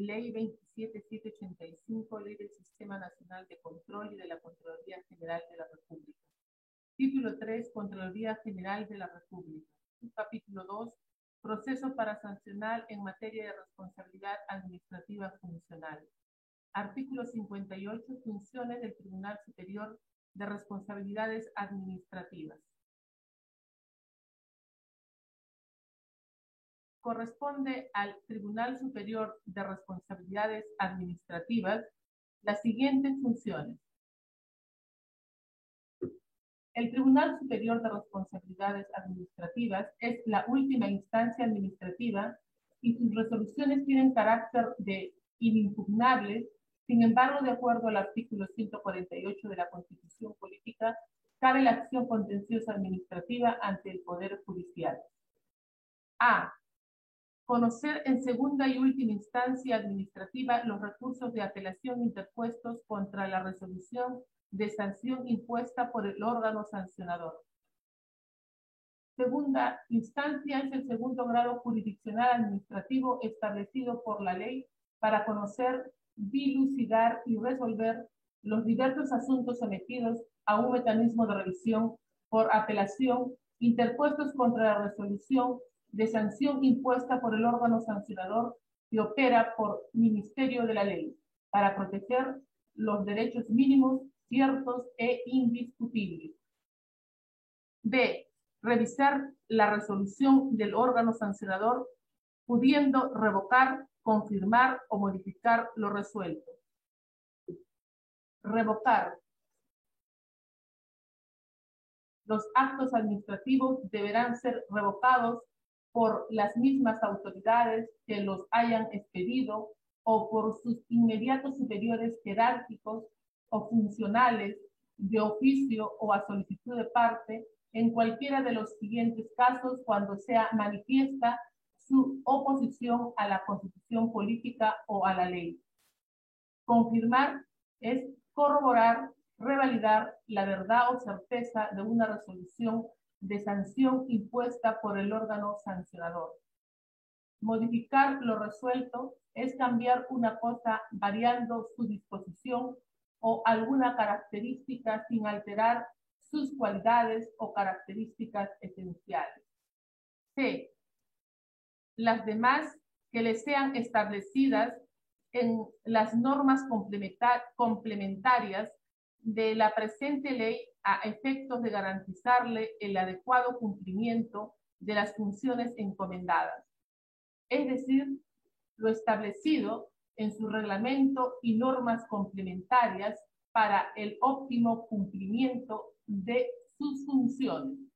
Ley 27785, Ley del Sistema Nacional de Control y de la Contraloría General de la República. Título 3, Contraloría General de la República. Capítulo 2, Proceso para sancionar en materia de responsabilidad administrativa funcional. Artículo 58, Funciones del Tribunal Superior de Responsabilidades Administrativas. Corresponde al Tribunal Superior de Responsabilidades Administrativas las siguientes funciones. El Tribunal Superior de Responsabilidades Administrativas es la última instancia administrativa y sus resoluciones tienen carácter de inimpugnables. Sin embargo, de acuerdo al artículo 148 de la Constitución Política, cabe la acción contenciosa administrativa ante el Poder Judicial. A conocer en segunda y última instancia administrativa los recursos de apelación interpuestos contra la resolución de sanción impuesta por el órgano sancionador. Segunda instancia es el segundo grado jurisdiccional administrativo establecido por la ley para conocer, dilucidar y resolver los diversos asuntos sometidos a un mecanismo de revisión por apelación interpuestos contra la resolución de sanción impuesta por el órgano sancionador que opera por Ministerio de la Ley para proteger los derechos mínimos, ciertos e indiscutibles. B. Revisar la resolución del órgano sancionador pudiendo revocar, confirmar o modificar lo resuelto. Revocar. Los actos administrativos deberán ser revocados por las mismas autoridades que los hayan expedido o por sus inmediatos superiores jerárquicos o funcionales de oficio o a solicitud de parte en cualquiera de los siguientes casos cuando sea manifiesta su oposición a la constitución política o a la ley. Confirmar es corroborar, revalidar la verdad o certeza de una resolución de sanción impuesta por el órgano sancionador. Modificar lo resuelto es cambiar una cosa variando su disposición o alguna característica sin alterar sus cualidades o características esenciales. C. Las demás que le sean establecidas en las normas complementarias de la presente ley a efectos de garantizarle el adecuado cumplimiento de las funciones encomendadas, es decir, lo establecido en su reglamento y normas complementarias para el óptimo cumplimiento de sus funciones.